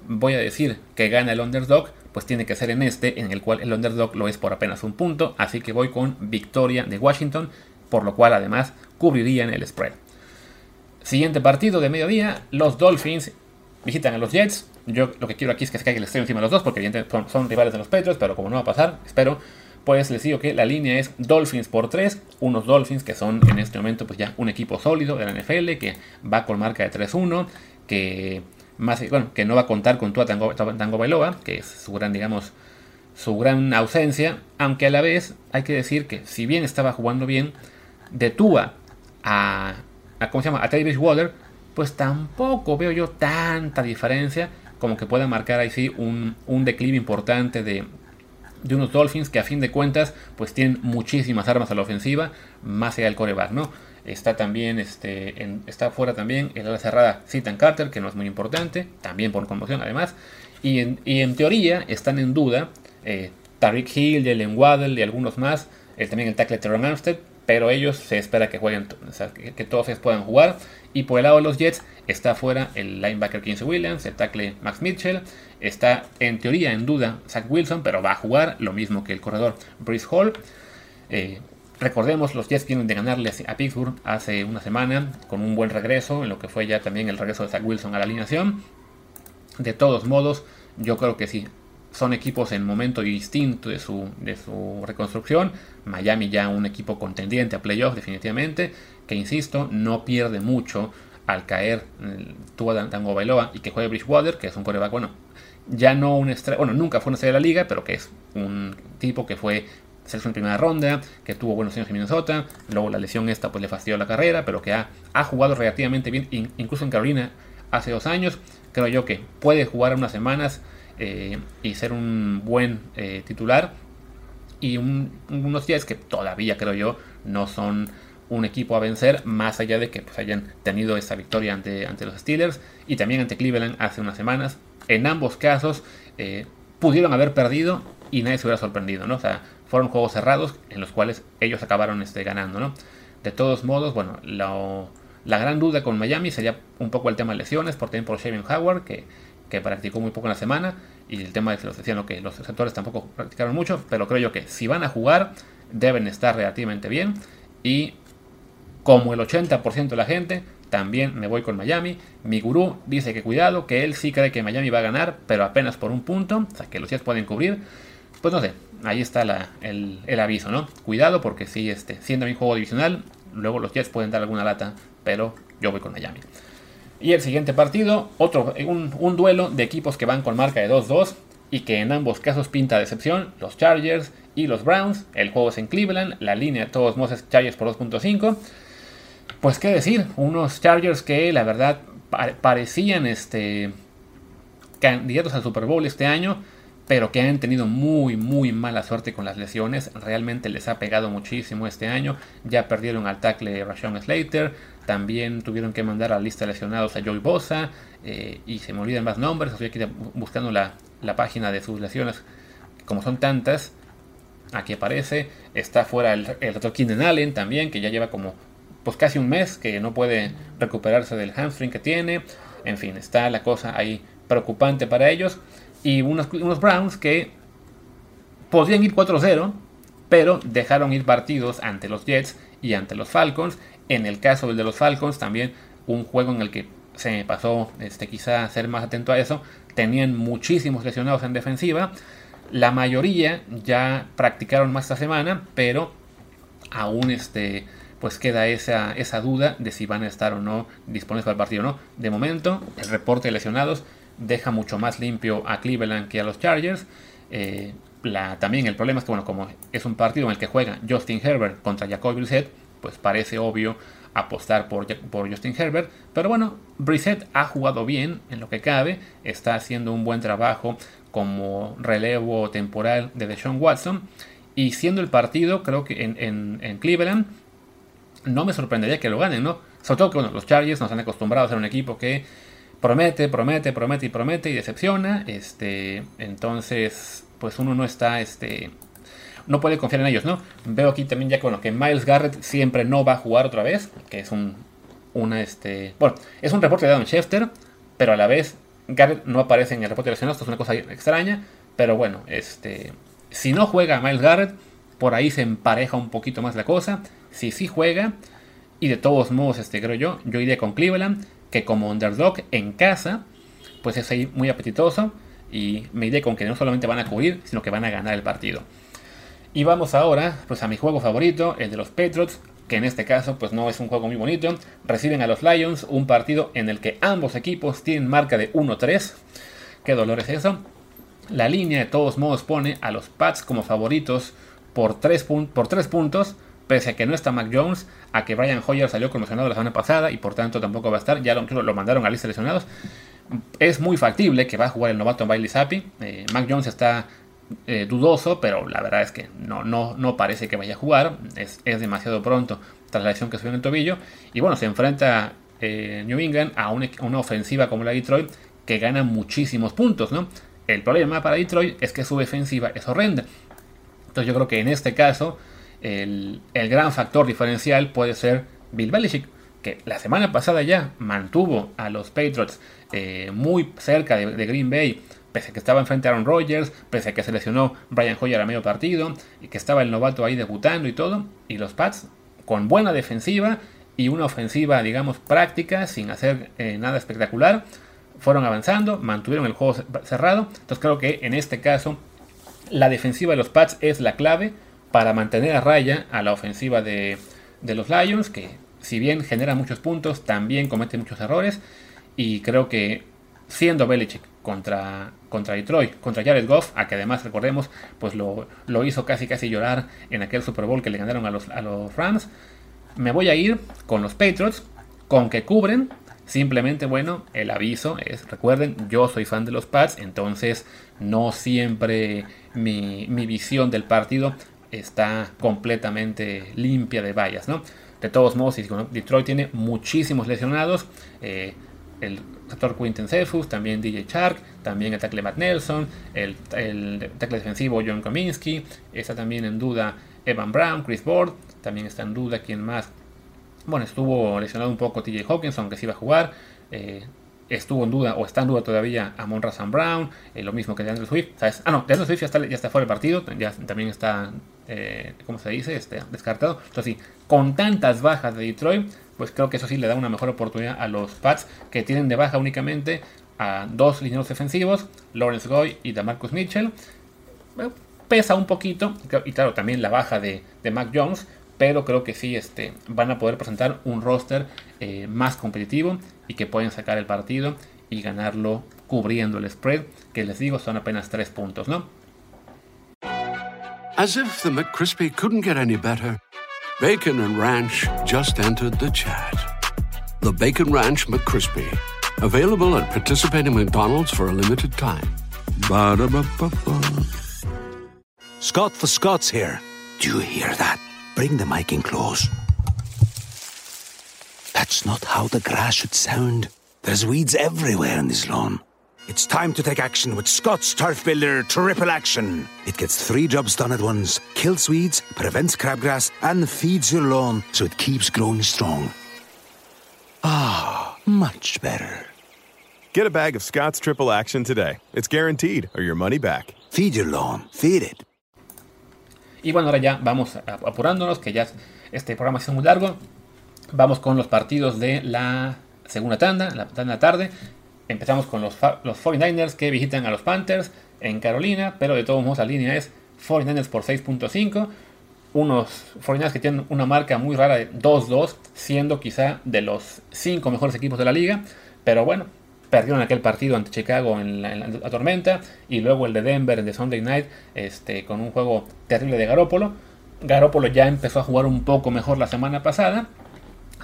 voy a decir que gana el underdog, pues tiene que ser en este, en el cual el underdog lo es por apenas un punto. Así que voy con victoria de Washington por lo cual además cubrirían el spread. Siguiente partido de mediodía, los Dolphins visitan a los Jets. Yo lo que quiero aquí es que se caiga el estreno encima de los dos, porque evidentemente son, rivales de los Patriots, pero como no va a pasar, espero, pues les digo que la línea es Dolphins por 3, unos Dolphins que son en este momento pues ya un equipo sólido de la NFL, que va con marca de 3-1, que, más, bueno, que no va a contar con Tua Tango, Tango Bailoa, que es su gran, digamos, su gran ausencia, aunque a la vez hay que decir que si bien estaba jugando bien, de Tua a, a, ¿cómo se llama? a Teddy Bridgewater, pues tampoco veo yo tanta diferencia como que pueda marcar ahí sí un, un declive importante de, de unos Dolphins que a fin de cuentas pues tienen muchísimas armas a la ofensiva, más allá del coreback, ¿no? Está también, este, en, está fuera también el ala cerrada Citan Carter, que no es muy importante, también por conmoción además, y en, y en teoría están en duda eh, Tariq Hill, Jalen Waddell y algunos más, también el tackle Teron Armstead, pero ellos se espera que jueguen, que, todos ellos puedan jugar. Y por el lado de los Jets está fuera el linebacker Quincy Williams, el tackle Max Mitchell, está en teoría en duda Zach Wilson, pero va a jugar, lo mismo que el corredor Brice Hall. Eh, recordemos, los Jets vienen de ganarle a Pittsburgh hace una semana con un buen regreso, en lo que fue ya también el regreso de Zach Wilson a la alineación. De todos modos, yo creo que sí, son equipos en momento distinto de su, de su reconstrucción. Miami ya un equipo contendiente a playoff definitivamente, que insisto, no pierde mucho al caer Tua Tango Bailoa y que juegue Bridgewater, que es un coreback, bueno, ya no un estrella, bueno, nunca fue una estrella de la liga, pero que es un tipo que fue selección en primera ronda, que tuvo buenos años en Minnesota, luego la lesión esta pues le fastidió la carrera, pero que ha, ha jugado relativamente bien, incluso en Carolina hace dos años, creo yo que puede jugar unas semanas eh, y ser un buen eh, titular. Y unos días que todavía creo yo no son un equipo a vencer, más allá de que pues, hayan tenido esta victoria ante, ante los Steelers y también ante Cleveland hace unas semanas. En ambos casos eh, pudieron haber perdido y nadie se hubiera sorprendido, ¿no? O sea, fueron juegos cerrados en los cuales ellos acabaron este, ganando, ¿no? De todos modos, bueno, la gran duda con Miami sería un poco el tema de lesiones, por ejemplo, por Shaving Howard, que, que practicó muy poco en la semana, y el tema de que los decían que los receptores tampoco practicaron mucho, pero creo yo que si van a jugar, deben estar relativamente bien, y como el 80% de la gente, también me voy con Miami. Mi gurú dice que cuidado, que él sí cree que Miami va a ganar, pero apenas por un punto, o sea que los Jets pueden cubrir. Pues no sé, ahí está el, aviso, ¿no? Cuidado porque si este, siendo mi juego divisional, luego los Jets pueden dar alguna lata, pero yo voy con Miami. Y el siguiente partido, otro, un, un duelo de equipos que van con marca de 2-2 y que en ambos casos pinta decepción, los Chargers y los Browns. El juego es en Cleveland, la línea de todos modos es Chargers por 2.5. Pues qué decir, unos Chargers que la verdad parecían este, candidatos al Super Bowl este año, pero que han tenido muy, muy mala suerte con las lesiones. Realmente les ha pegado muchísimo este año. Ya perdieron al tackle Rashawn Slater. También tuvieron que mandar a la lista de lesionados a Joey Bosa. Eh, y se me olvidan más nombres. Estoy aquí buscando la, página de sus lesiones. Como son tantas, aquí aparece. Está fuera el, el Keenan Allen también, que ya lleva como pues casi un mes que no puede recuperarse del hamstring que tiene. En fin, está la cosa ahí preocupante para ellos. Y unos, unos Browns que podrían ir 4-0, pero dejaron ir partidos ante los Jets y ante los Falcons. En el caso de los Falcons, también un juego en el que se pasó este, quizá ser más atento a eso. Tenían muchísimos lesionados en defensiva. La mayoría ya practicaron más esta semana, pero aún este, pues queda esa, esa duda de si van a estar o no disponibles para el partido o no. De momento, el reporte de lesionados deja mucho más limpio a Cleveland que a los Chargers. Eh, también el problema es que, bueno, como es un partido en el que juega Justin Herbert contra Jacob Brissett, pues parece obvio apostar por, por Justin Herbert. Pero bueno, Brissett ha jugado bien en lo que cabe, está haciendo un buen trabajo como relevo temporal de Deshaun Watson. Y siendo el partido, creo que en, en Cleveland, no me sorprendería que lo ganen, ¿no? Sobre todo que los Chargers nos han acostumbrado a ser un equipo que promete, promete, promete y promete y decepciona. Este, entonces, pues uno no está, este, no puede confiar en ellos, ¿no? Veo aquí también ya con que Miles Garrett siempre no va a jugar otra vez, que es un, una, este, bueno, es un reporte de Adam Schefter, pero a la vez Garrett no aparece en el reporte de lesionados, esto es una cosa extraña, pero bueno, este, si no juega Miles Garrett, por ahí se empareja un poquito más la cosa si sí juega, y de todos modos, este, creo yo, yo iría con Cleveland, que como underdog en casa, pues es ahí muy apetitoso, y me iré con que no solamente van a cubrir, sino que van a ganar el partido. Y vamos ahora, pues a mi juego favorito, el de los Patriots, que en este caso pues no es un juego muy bonito. Reciben a los Lions, un partido en el que ambos equipos tienen marca de 1-3. Qué dolor es eso. La línea de todos modos pone a los Pats como favoritos por 3, por 3 puntos pese a que no está Mac Jones, a que Brian Hoyer salió conmocionado la semana pasada y por tanto tampoco va a estar, ya lo, lo mandaron a lista de lesionados. Es muy factible que va a jugar el novato Bailey Zappi. Eh, Mac Jones está eh, dudoso, pero la verdad es que no, no, no parece que vaya a jugar. Es, demasiado pronto tras la lesión que subió en el tobillo. Y bueno, se enfrenta eh, New England a una, una, ofensiva como la Detroit que gana muchísimos puntos, ¿no? El problema para Detroit es que su defensiva es horrenda. Entonces yo creo que en este caso el, gran factor diferencial puede ser Bill Belichick, que la semana pasada ya mantuvo a los Patriots eh, muy cerca de, Green Bay, pese a que estaba enfrente a Aaron Rodgers, pese a que se lesionó Brian Hoyer a medio partido, y que estaba el novato ahí debutando y todo, y los Pats con buena defensiva y una ofensiva, digamos, práctica, sin hacer eh, nada espectacular, fueron avanzando, mantuvieron el juego cerrado, entonces creo que en este caso la defensiva de los Pats es la clave para mantener a raya a la ofensiva de, los Lions, que si bien genera muchos puntos, también comete muchos errores. Y creo que siendo Belichick contra, contra Detroit, contra Jared Goff, a que además recordemos, pues lo, hizo casi casi llorar en aquel Super Bowl que le ganaron a los, a los Rams. Me voy a ir con los Patriots, con que cubren. Simplemente, bueno, el aviso es, recuerden, yo soy fan de los Pats, entonces no siempre mi, mi visión del partido está completamente limpia de vallas, ¿no? De todos modos, Detroit tiene muchísimos lesionados. Eh, el receptor Quinton Cephus, también DJ Shark, también el tackle Matt Nelson, el, el tackle defensivo John Kominski, está también en duda Evan Brown, Chris Board, también está en duda quién más. Bueno, estuvo lesionado un poco TJ Hawkins, aunque sí iba a jugar. Eh, estuvo en duda o está en duda todavía Amon Razan Brown, eh, lo mismo que de Andrew Swift. Ah, no, de Andrew Swift ya está, ya está fuera del partido, ya también está, eh, ¿cómo se dice? Este, descartado. Entonces, sí, con tantas bajas de Detroit, pues creo que eso sí le da una mejor oportunidad a los Pats que tienen de baja únicamente a dos lineros defensivos, Lawrence Goy y Damarcus Mitchell. pesa un poquito, y claro, también la baja de, Mac Jones, pero creo que sí este, van a poder presentar un roster eh, más competitivo y que pueden sacar el partido y ganarlo cubriendo el spread, que les digo son apenas 3 puntos, ¿no?
As if the McCrispy couldn't get any better, Bacon and Ranch just entered the chat. The Bacon Ranch McCrispy, available at participating McDonald's for a limited time. Ba-da-ba-ba-ba.
Scott for Scott's here. Do you hear that? Bring the mic in close. That's not how the grass should sound. There's weeds everywhere in this lawn. It's time to take action with Scott's Turf Builder Triple Action. It gets three jobs done at once kills weeds, prevents crabgrass, and feeds your lawn so it keeps growing strong. Ah, much better.
Get a bag of Scott's Triple Action today. It's guaranteed, or your money back.
Feed your lawn. Feed it.
Y bueno, ahora ya vamos apurándonos, que ya este programa es muy largo. Vamos con los partidos de la segunda tanda, la tanda tarde. Empezamos con los, los 49ers que visitan a los Panthers en Carolina, pero de todos modos la línea es 49ers por 6.5. Unos 49ers que tienen una marca muy rara de 2-2, siendo quizá de los 5 mejores equipos de la liga. Pero bueno, perdieron aquel partido ante Chicago en la, tormenta y luego el de Denver de Sunday Night este, con un juego terrible de Garópolo. Garópolo ya empezó a jugar un poco mejor la semana pasada,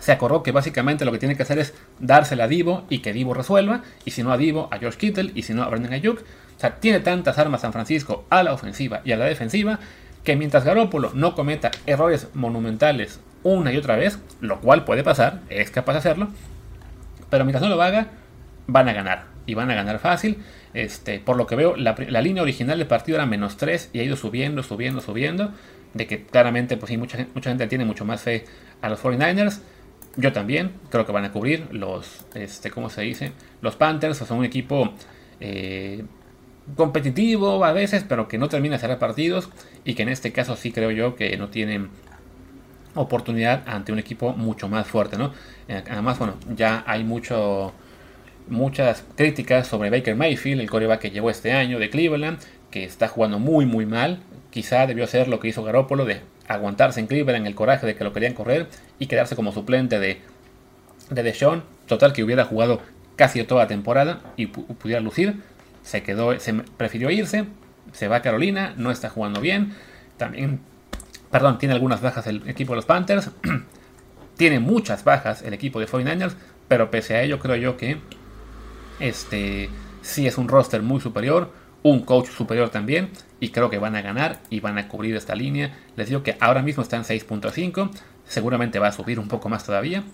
se acordó que básicamente lo que tiene que hacer es dársela a Divo y que Divo resuelva, y si no a Divo, a George Kittle, y si no a Brandon Ayuk. O sea, tiene tantas armas San Francisco a la ofensiva y a la defensiva que mientras Garoppolo no cometa errores monumentales una y otra vez, lo cual puede pasar, es capaz de hacerlo, pero mientras no lo haga, van a ganar. Y van a ganar fácil. Este, por lo que veo, la, línea original del partido era menos 3 y ha ido subiendo, subiendo, subiendo. De que claramente, pues sí, mucha, mucha gente tiene mucho más fe a los 49ers. Yo también creo que van a cubrir los, este, ¿cómo se dice? Los Panthers son un equipo eh, competitivo a veces, pero que no termina de cerrar partidos y que en este caso sí creo yo que no tienen oportunidad ante un equipo mucho más fuerte, ¿no? Eh, además, bueno, ya hay mucho, muchas críticas sobre Baker Mayfield, el coreback que llevó este año de Cleveland, que está jugando muy muy mal. Quizá debió hacer lo que hizo Garoppolo de aguantarse en Cleveland el coraje de que lo querían correr y quedarse como suplente de, de Deshaun. Total que hubiera jugado casi toda la temporada y pudiera lucir. Se quedó, se prefirió irse. Se va a Carolina, no está jugando bien. También, perdón, tiene algunas bajas el equipo de los Panthers. tiene muchas bajas el equipo de 49ers, pero pese a ello creo yo que este sí es un roster muy superior un coach superior también y creo que van a ganar y van a cubrir esta línea. Les digo que ahora mismo está en 6.5, seguramente va a subir un poco más todavía,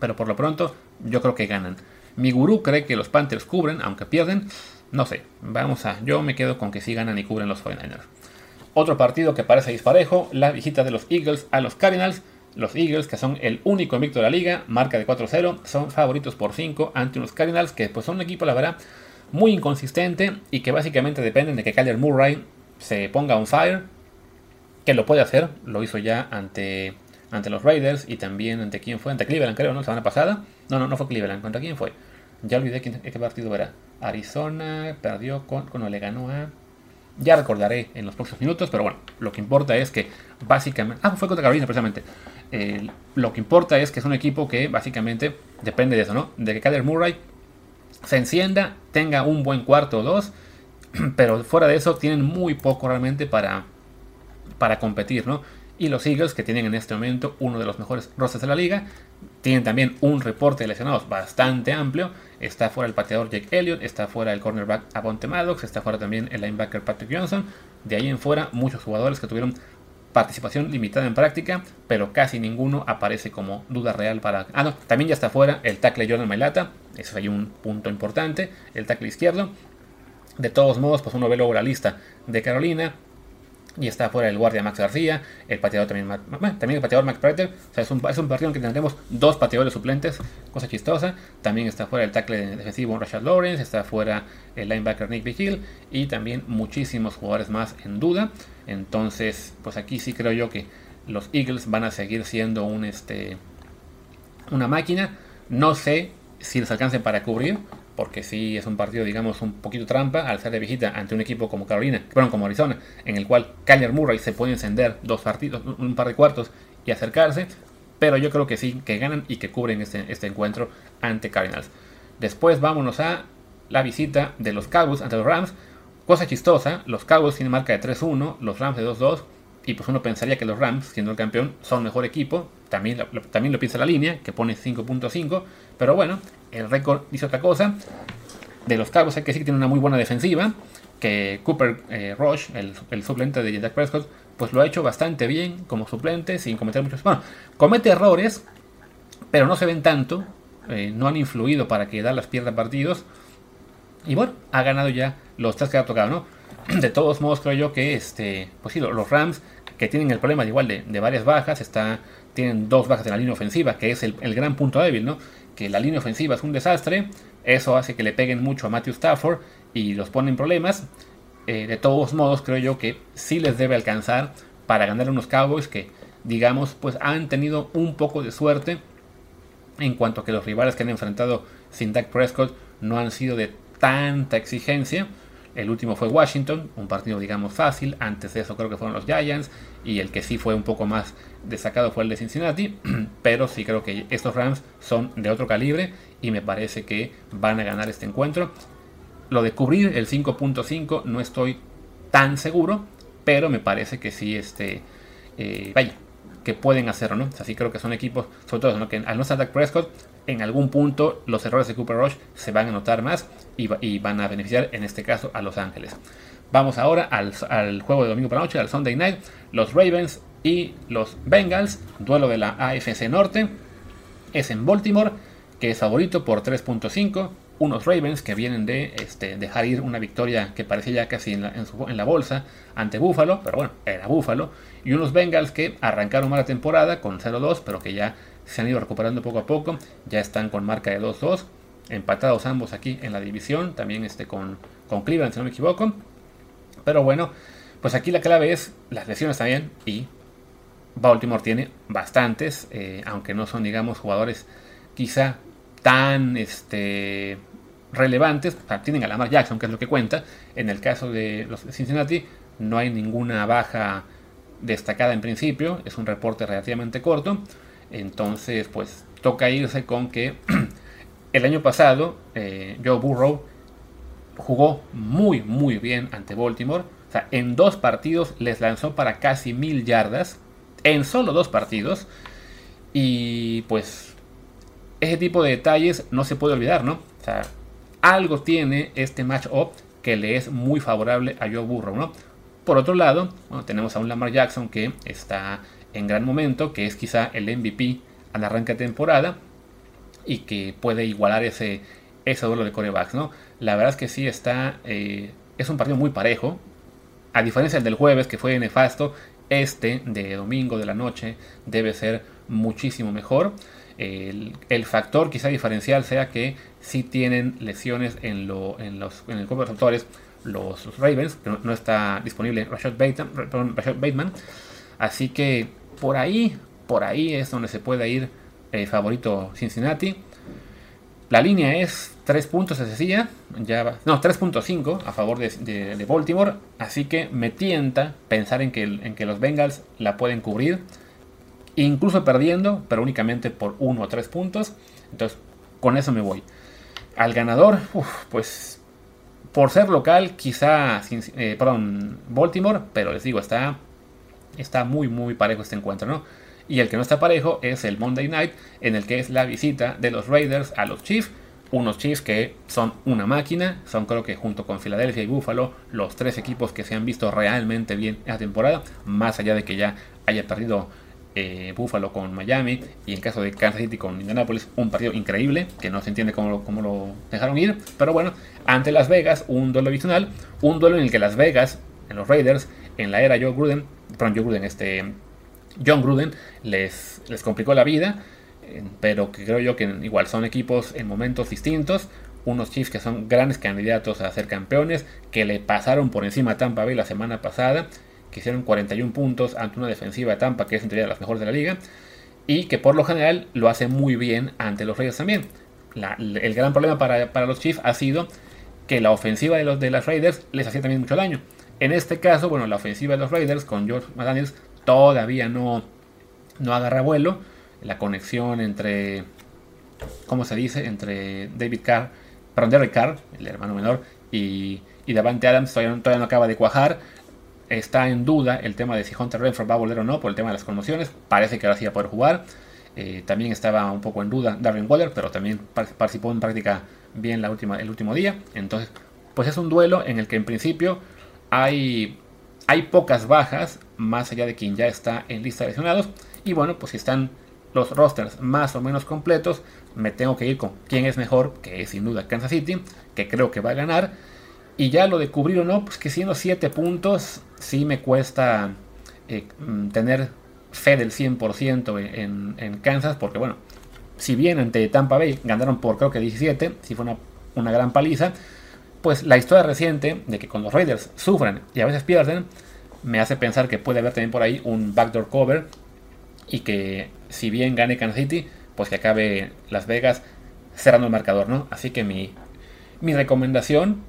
pero por lo pronto yo creo que ganan. Mi gurú cree que los Panthers cubren, aunque pierden, no sé, vamos a, yo me quedo con que sí ganan y cubren los 49ers. Otro partido que parece disparejo, la visita de los Eagles a los Cardinals. Los Eagles, que son el único invicto de la liga, marca de 4-0, son favoritos por 5 ante unos Cardinals, que pues son un equipo, la verdad, muy inconsistente y que básicamente dependen de que Kyler Murray se ponga on fire, que lo puede hacer, lo hizo ya ante, ante los Raiders y también ante quién fue, ante Cleveland creo, ¿no? La semana pasada. No, no, no fue Cleveland, ¿contra quién fue? Ya olvidé quién, qué partido era. Arizona perdió con, cuando le ganó a... Ya recordaré en los próximos minutos, pero bueno, lo que importa es que básicamente... Ah, fue contra Carolina precisamente. lo que importa es que es un equipo que básicamente depende de eso, ¿no? De que Kyler Murray se encienda, tenga un buen cuarto o dos, pero fuera de eso tienen muy poco realmente para, para competir, ¿no? Y los Eagles, que tienen en este momento uno de los mejores rosters de la liga, tienen también un reporte de lesionados bastante amplio. Está fuera el pateador Jake Elliott, está fuera el cornerback Avonte Maddox, está fuera también el linebacker Patrick Johnson. De ahí en fuera, muchos jugadores que tuvieron participación limitada en práctica, pero casi ninguno aparece como duda real para... Ah, no, también ya está fuera el tackle Jordan Mailata, eso hay un punto importante, el tackle izquierdo. De todos modos, pues uno ve luego la lista de Carolina, y está fuera el guardia Max García, el pateador también, también el pateador Max Prater. O sea, es un, es un partido en que tendremos dos pateadores suplentes, cosa chistosa. También está fuera el tackle defensivo Rashad Lawrence, está fuera el linebacker Nick Vigil y también muchísimos jugadores más en duda. Entonces, pues aquí sí creo yo que los Eagles van a seguir siendo un este una máquina. No sé si les alcance para cubrir, porque sí es un partido, digamos, un poquito trampa al ser de visita ante un equipo como Carolina, bueno, como Arizona, en el cual Kyler Murray se puede encender dos partidos, un par de cuartos y acercarse, pero yo creo que sí, que ganan y que cubren este, este encuentro ante Cardinals. Después vámonos a la visita de los Cowboys ante los Rams. Cosa chistosa, los Cowboys tienen marca de 3-1, los Rams de 2-2, y pues uno pensaría que los Rams, siendo el campeón, son mejor equipo. También lo, también lo piensa la línea, que pone 5.5. Pero bueno, el récord dice otra cosa. De los Cowboys hay que decir que tiene una muy buena defensiva. Que Cooper eh, el, suplente de Jack Prescott, pues lo ha hecho bastante bien como suplente, sin cometer muchos. Bueno, comete errores, pero no se ven tanto. Eh, no han influido para que Dallas pierda partidos. Y bueno, ha ganado ya los tres que ha tocado, ¿no? De todos modos, creo yo que este, pues sí, los Rams, que tienen el problema de igual de, varias bajas, está, tienen dos bajas en la línea ofensiva, que es el, gran punto débil, ¿no? que la línea ofensiva es un desastre, eso hace que le peguen mucho a Matthew Stafford y los pone en problemas. Eh, de todos modos, creo yo que sí les debe alcanzar para ganar a unos Cowboys que, digamos, pues han tenido un poco de suerte en cuanto a que los rivales que han enfrentado sin Dak Prescott no han sido de tanta exigencia. El último fue Washington, un partido digamos fácil. Antes de eso creo que fueron los Giants. Y el que sí fue un poco más destacado fue el de Cincinnati. Pero sí creo que estos Rams son de otro calibre. Y me parece que van a ganar este encuentro. Lo de cubrir el 5.5 no estoy tan seguro. Pero me parece que sí, este, eh, vaya, que pueden hacerlo, ¿no? Así creo que son equipos, sobre todo, que al no estar Prescott, en algún punto los errores de Cooper Rush se van a notar más y, van a beneficiar en este caso a Los Ángeles. Vamos ahora al, juego de domingo por la noche, al Sunday Night. Los Ravens y los Bengals, duelo de la AFC Norte. Es en Baltimore, que es favorito por 3.5. Unos Ravens que vienen de este, dejar ir una victoria que parecía ya casi en la, en la bolsa ante Buffalo, pero bueno, era Buffalo. Y unos Bengals que arrancaron mala temporada con 0-2, pero que ya se han ido recuperando poco a poco, ya están con marca de 2-2, empatados ambos aquí en la división, también este con, con Cleveland si no me equivoco, pero bueno, pues aquí la clave es las lesiones también y Baltimore tiene bastantes, eh, aunque no son digamos jugadores quizá tan este, relevantes, tienen a Lamar Jackson que es lo que cuenta, en el caso de los Cincinnati no hay ninguna baja destacada en principio, es un reporte relativamente corto, entonces, pues toca irse con que el año pasado eh, Joe Burrow jugó muy, muy bien ante Baltimore. O sea, en dos partidos les lanzó para casi mil yardas. En solo dos partidos. Y pues ese tipo de detalles no se puede olvidar, ¿no? O sea, algo tiene este match-up que le es muy favorable a Joe Burrow, ¿no? Por otro lado, tenemos a un Lamar Jackson que está en gran momento, que es quizá el MVP al arranque de temporada y que puede igualar ese, ese duelo de corebacks, ¿no? La verdad es que sí está, eh, es un partido muy parejo, a diferencia del jueves que fue nefasto, este de domingo de la noche debe ser muchísimo mejor. El, factor quizá diferencial sea que si tienen lesiones en, en, los, en el cuerpo de receptores los, Ravens, que no, está disponible Rashad Bateman, así que por ahí, por ahí es donde se puede ir el favorito Cincinnati. La línea es 3 puntos, se decía, ya no, 3.5 a favor de, Baltimore, así que me tienta pensar en que, en que los Bengals la pueden cubrir, incluso perdiendo, pero únicamente por 1 o 3 puntos. Entonces, con eso me voy. Al ganador, pues por ser local, quizá, eh, perdón, Baltimore, pero les digo, está está muy muy parejo este encuentro, ¿no? Y el que no está parejo es el Monday Night, en el que es la visita de los Raiders a los Chiefs. unos Chiefs que son una máquina, son creo que junto con Filadelfia y Buffalo los tres equipos que se han visto realmente bien en la temporada, más allá de que ya haya perdido eh, Buffalo con Miami y en caso de Kansas City con Indianapolis, un partido increíble que no se entiende cómo lo, cómo lo dejaron ir, pero bueno, ante Las Vegas, un duelo adicional, un duelo en el que Las Vegas, en los Raiders, en la era Joe Gruden, Gruden, este, John Gruden, les, les complicó la vida pero que creo yo que igual son equipos en momentos distintos. Unos Chiefs que son grandes candidatos a ser campeones, que le pasaron por encima a Tampa Bay la semana pasada, que hicieron 41 puntos ante una defensiva de Tampa que es en teoría de las mejores de la liga, y que por lo general lo hace muy bien ante los Raiders también. el gran problema para, los Chiefs ha sido que la ofensiva de los de las Raiders les hacía también mucho daño. En este caso, bueno, la ofensiva de los Raiders con George McDaniels todavía no, no agarra vuelo la conexión entre, ¿cómo se dice? Entre David Carr, perdón, Derek Carr, el hermano menor, y, y Davante Adams todavía, todavía, no acaba de cuajar. Está en duda el tema de si Hunter Renfro va a volver o no por el tema de las conmociones. Parece que ahora sí a poder jugar. Eh, también estaba un poco en duda Darren Waller, pero también participó en práctica bien la última, el último día. Entonces, pues es un duelo en el que en principio hay, pocas bajas, más allá de quien ya está en lista de lesionados. Y bueno, pues si están los rosters más o menos completos, me tengo que ir con quién es mejor, que es sin duda Kansas City, que creo que va a ganar. Y ya lo de cubrir o no, pues que siendo 7 puntos, sí me cuesta eh, mm, tener fe del 100% en, en, Kansas, porque bueno, si bien ante Tampa Bay ganaron por creo que 17, si fue una gran paliza, pues la historia reciente de que con los Raiders sufren y a veces pierden, me hace pensar que puede haber también por ahí un backdoor cover y que si bien gane Kansas City, pues que acabe Las Vegas cerrando el marcador, ¿no? Así que mi, mi recomendación,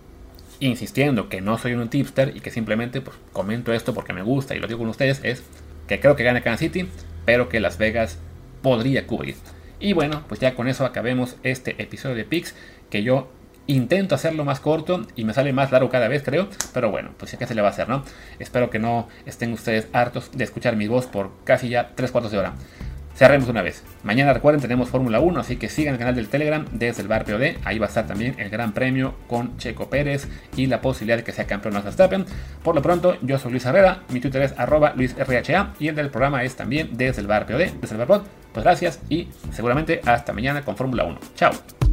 insistiendo que no soy un tipster y que simplemente pues, comento esto porque me gusta y lo digo con ustedes, es que creo que gane Kansas City, pero que Las Vegas podría cubrir. Y bueno, pues ya con eso acabemos este episodio de Pix, que yo Intento hacerlo más corto y me sale más largo cada vez, creo. Pero bueno, pues ya que se le va a hacer, ¿no? Espero que no estén ustedes hartos de escuchar mi voz por casi ya 3 cuartos de hora. Cerremos una vez. Mañana recuerden, tenemos Fórmula 1, así que sigan el canal del Telegram desde el bar POD. Ahí va a estar también el Gran Premio con Checo Pérez y la posibilidad de que sea campeón Max Verstappen. Por lo pronto, yo soy Luis Herrera, mi Twitter es arroba LuisRHA y el del programa es también desde el bar POD, desde el bar. Pues gracias y seguramente hasta mañana con Fórmula 1. Chao.